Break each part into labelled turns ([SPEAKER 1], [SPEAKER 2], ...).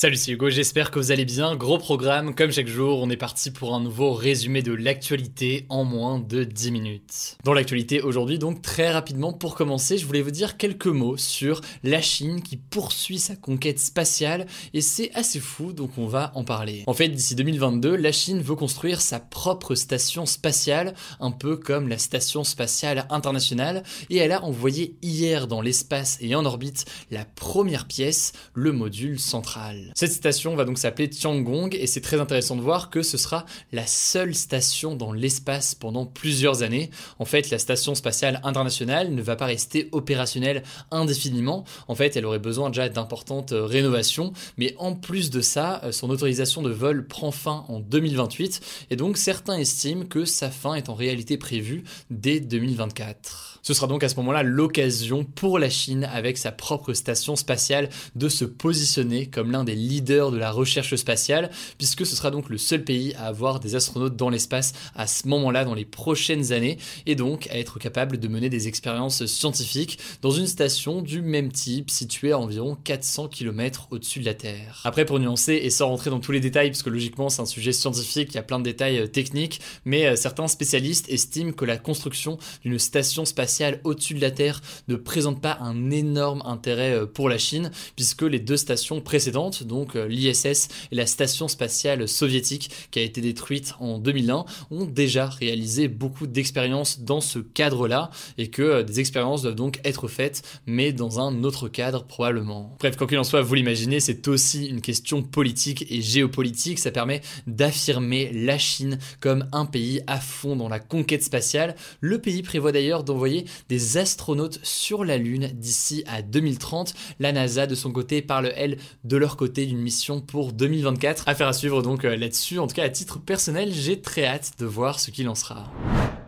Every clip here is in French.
[SPEAKER 1] Salut, c'est Hugo, j'espère que vous allez bien. Gros programme, comme chaque jour, on est parti pour un nouveau résumé de l'actualité en moins de 10 minutes. Dans l'actualité aujourd'hui, donc très rapidement, pour commencer, je voulais vous dire quelques mots sur la Chine qui poursuit sa conquête spatiale et c'est assez fou, donc on va en parler. En fait, d'ici 2022, la Chine veut construire sa propre station spatiale, un peu comme la station spatiale internationale, et elle a envoyé hier dans l'espace et en orbite la première pièce, le module central. Cette station va donc s'appeler Tiangong et c'est très intéressant de voir que ce sera la seule station dans l'espace pendant plusieurs années. En fait, la station spatiale internationale ne va pas rester opérationnelle indéfiniment. En fait, elle aurait besoin déjà d'importantes euh, rénovations, mais en plus de ça, euh, son autorisation de vol prend fin en 2028 et donc certains estiment que sa fin est en réalité prévue dès 2024. Ce sera donc à ce moment-là l'occasion pour la Chine, avec sa propre station spatiale, de se positionner comme l'un des leaders de la recherche spatiale, puisque ce sera donc le seul pays à avoir des astronautes dans l'espace à ce moment-là dans les prochaines années, et donc à être capable de mener des expériences scientifiques dans une station du même type située à environ 400 km au-dessus de la Terre. Après, pour nuancer et sans rentrer dans tous les détails, parce que logiquement c'est un sujet scientifique, il y a plein de détails euh, techniques, mais euh, certains spécialistes estiment que la construction d'une station spatiale au-dessus de la Terre ne présente pas un énorme intérêt euh, pour la Chine, puisque les deux stations précédentes, donc euh, l'ISS et la station spatiale soviétique qui a été détruite en 2001, ont déjà réalisé beaucoup d'expériences dans ce cadre-là et que euh, des expériences doivent donc être faites, mais dans un autre cadre probablement. Bref, quoi qu'il en soit, vous l'imaginez, c'est aussi une question politique et géopolitique. Ça permet d'affirmer la Chine comme un pays à fond dans la conquête spatiale. Le pays prévoit d'ailleurs d'envoyer des astronautes sur la Lune d'ici à 2030. La NASA, de son côté, parle, elle, de leur côté d'une mission pour 2024. Affaire à suivre donc euh, là-dessus. En tout cas, à titre personnel, j'ai très hâte de voir ce qu'il en sera.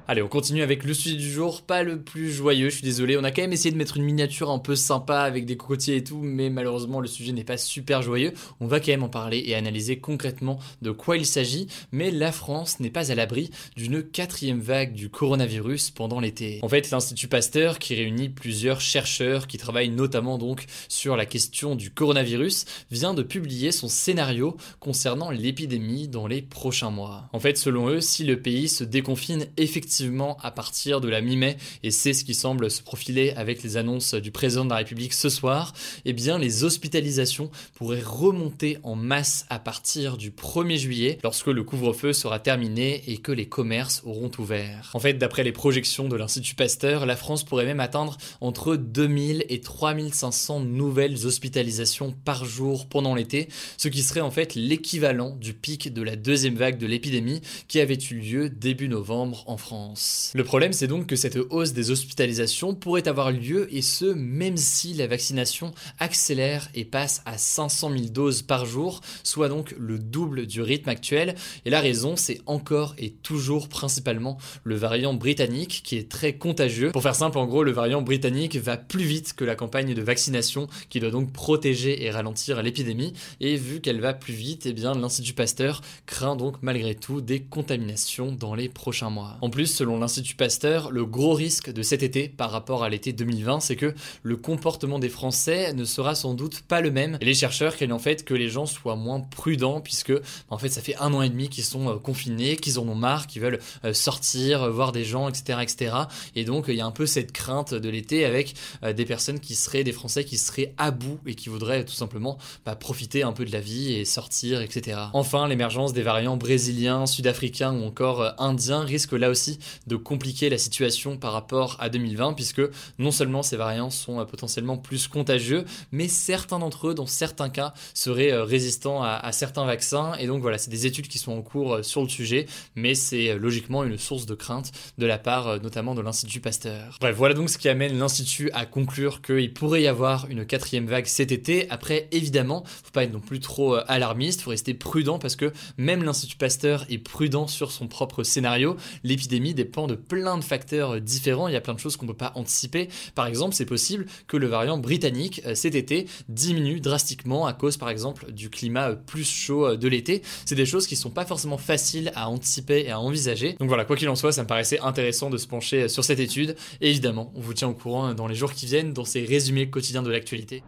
[SPEAKER 1] Allez, on continue avec le sujet du jour, pas le plus joyeux, je suis désolé. On a quand même essayé de mettre une miniature un peu sympa avec des cocotiers et tout, mais malheureusement le sujet n'est pas super joyeux. On va quand même en parler et analyser concrètement de quoi il s'agit, mais la France n'est pas à l'abri d'une quatrième vague du coronavirus pendant l'été. En fait, l'Institut Pasteur, qui réunit plusieurs chercheurs qui travaillent notamment donc sur la question du coronavirus, vient de publier son scénario concernant l'épidémie dans les prochains mois. En fait, selon eux, si le pays se déconfine effectivement à partir de la mi-mai, et c'est ce qui semble se profiler avec les annonces du président de la République ce soir, eh bien les hospitalisations pourraient remonter en masse à partir du 1er juillet, lorsque le couvre-feu sera terminé et que les commerces auront ouvert. En fait, d'après les projections de l'Institut Pasteur, la France pourrait même atteindre entre 2000 et 3500 nouvelles hospitalisations par jour pendant l'été, ce qui serait en fait l'équivalent du pic de la deuxième vague de l'épidémie qui avait eu lieu début novembre en France. Le problème, c'est donc que cette hausse des hospitalisations pourrait avoir lieu et ce, même si la vaccination accélère et passe à 500 000 doses par jour, soit donc le double du rythme actuel. Et la raison, c'est encore et toujours principalement le variant britannique qui est très contagieux. Pour faire simple, en gros, le variant britannique va plus vite que la campagne de vaccination qui doit donc protéger et ralentir l'épidémie. Et vu qu'elle va plus vite, eh bien l'Institut Pasteur craint donc malgré tout des contaminations dans les prochains mois. Selon l'Institut Pasteur, le gros risque de cet été par rapport à l'été 2020, c'est que le comportement des Français ne sera sans doute pas le même. Et les chercheurs craignent en fait que les gens soient moins prudents puisque en fait ça fait un an et demi qu'ils sont euh, confinés, qu'ils en ont marre, qu'ils veulent euh, sortir, voir des gens, etc., etc. Et donc il y a un peu cette crainte de l'été avec des personnes qui seraient des Français qui seraient à bout et qui voudraient tout simplement bah, profiter un peu de la vie et sortir, etc. Enfin, l'émergence des variants brésiliens, sud-africains ou encore euh, indiens risque là aussi de compliquer la situation par rapport à 2020 puisque non seulement ces variants sont euh, potentiellement plus contagieux, mais certains d'entre eux, dans certains cas, seraient euh, résistants à, certains vaccins et donc voilà, c'est des études qui sont en cours sur le sujet, mais c'est logiquement une source de crainte de la part notamment de l'Institut Pasteur. Bref, voilà donc ce qui amène l'Institut à conclure qu'il pourrait y avoir une quatrième vague cet été. Après, évidemment, faut pas être non plus trop euh, alarmiste, faut rester prudent parce que même l'Institut Pasteur est prudent sur son propre scénario. L'épidémie dépend de plein de facteurs euh, différents, il y a plein de choses qu'on peut pas anticiper. Par exemple, c'est possible que le variant britannique euh, cet été diminue drastiquement à cause par exemple du climat plus chaud de l'été. C'est des choses qui sont pas forcément faciles à anticiper et à envisager. Donc voilà, quoi qu'il en soit, ça me paraissait intéressant de se pencher sur cette étude. Et évidemment, on vous tient au courant dans les jours qui viennent dans ces résumés quotidiens de l'actualité.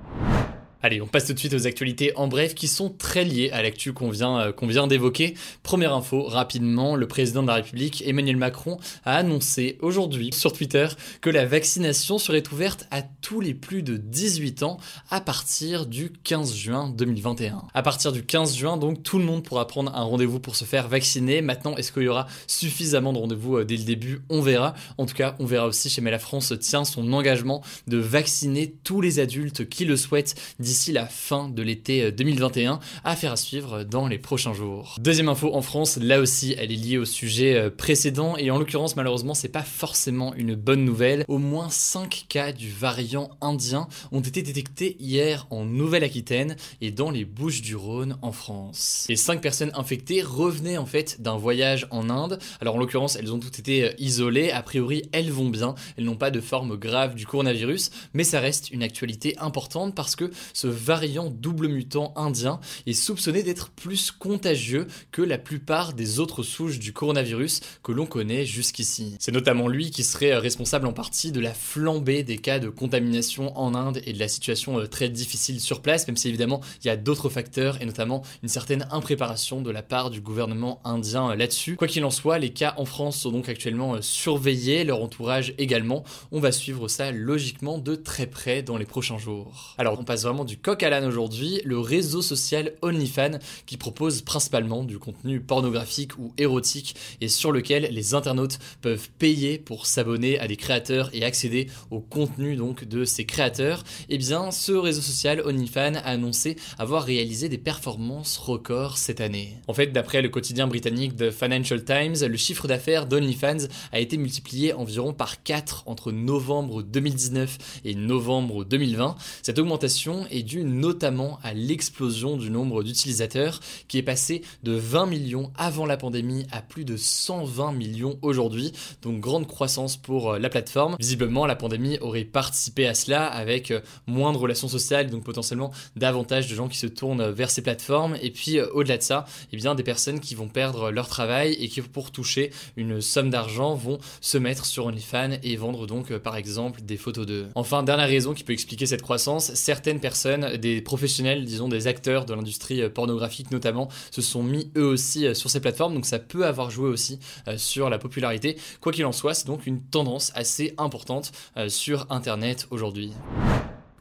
[SPEAKER 1] Allez, on passe tout de suite aux actualités en bref qui sont très liées à l'actu qu'on vient, euh, qu'on vient d'évoquer. Première info, rapidement, le président de la République, Emmanuel Macron, a annoncé aujourd'hui sur Twitter que la vaccination serait ouverte à tous les plus de 18 ans à partir du 15 juin 2021. À partir du 15 juin, donc, tout le monde pourra prendre un rendez-vous pour se faire vacciner. Maintenant, est-ce qu'il y aura suffisamment de rendez-vous euh, dès le début? On verra. En tout cas, on verra aussi chez la France tient son engagement de vacciner tous les adultes qui le souhaitent d'ici la fin de l'été 2021. Euh, Affaire à suivre dans les prochains jours. Deuxième info en France, là aussi, elle est liée au sujet euh, précédent et en l'occurrence, malheureusement, c'est pas forcément une bonne nouvelle. Au moins 5 cas du variant indien ont été détectés hier en Nouvelle-Aquitaine et dans les Bouches du Rhône en France. Les 5 personnes infectées revenaient en fait d'un voyage en Inde. Alors en l'occurrence, elles ont toutes été euh, isolées. A priori, elles vont bien. Elles n'ont pas de forme grave du coronavirus, mais ça reste une actualité importante parce que ce variant double mutant indien est soupçonné d'être plus contagieux que la plupart des autres souches du coronavirus que l'on connaît jusqu'ici. C'est notamment lui qui serait responsable en partie de la flambée des cas de contamination en Inde et de la situation euh, très difficile sur place, même si évidemment il y a d'autres facteurs et notamment une certaine impréparation de la part du gouvernement indien euh, là-dessus. Quoi qu'il en soit, les cas en France sont donc actuellement euh, surveillés, leur entourage également. On va suivre ça logiquement de très près dans les prochains jours. Alors on passe vraiment du coq à l'âne aujourd'hui, le réseau social OnlyFans qui propose principalement du contenu pornographique ou érotique et sur lequel les internautes peuvent payer pour s'abonner à des créateurs et accéder au contenu donc de ces créateurs. Et eh bien, ce réseau social OnlyFans a annoncé avoir réalisé des performances records cette année. En fait, d'après le quotidien britannique The Financial Times, le chiffre d'affaires d'OnlyFans a été multiplié environ par 4 entre novembre 2019 et novembre 2020. Cette augmentation est dû notamment à l'explosion du nombre d'utilisateurs qui est passé de 20 millions avant la pandémie à plus de 120 millions aujourd'hui, donc grande croissance pour euh, la plateforme. Visiblement, la pandémie aurait participé à cela avec euh, moins de relations sociales, donc potentiellement davantage de gens qui se tournent vers ces plateformes. Et puis euh, au-delà de ça, eh bien des personnes qui vont perdre leur travail et qui pour toucher une somme d'argent vont se mettre sur OnlyFans et vendre donc par exemple des photos d'eux. Enfin, dernière raison qui peut expliquer cette croissance, certaines personnes des professionnels, disons des acteurs de l'industrie euh, pornographique notamment, se sont mis eux aussi euh, sur ces plateformes, donc ça peut avoir joué aussi euh, sur la popularité. Quoi qu'il en soit, c'est donc une tendance assez importante sur Internet aujourd'hui.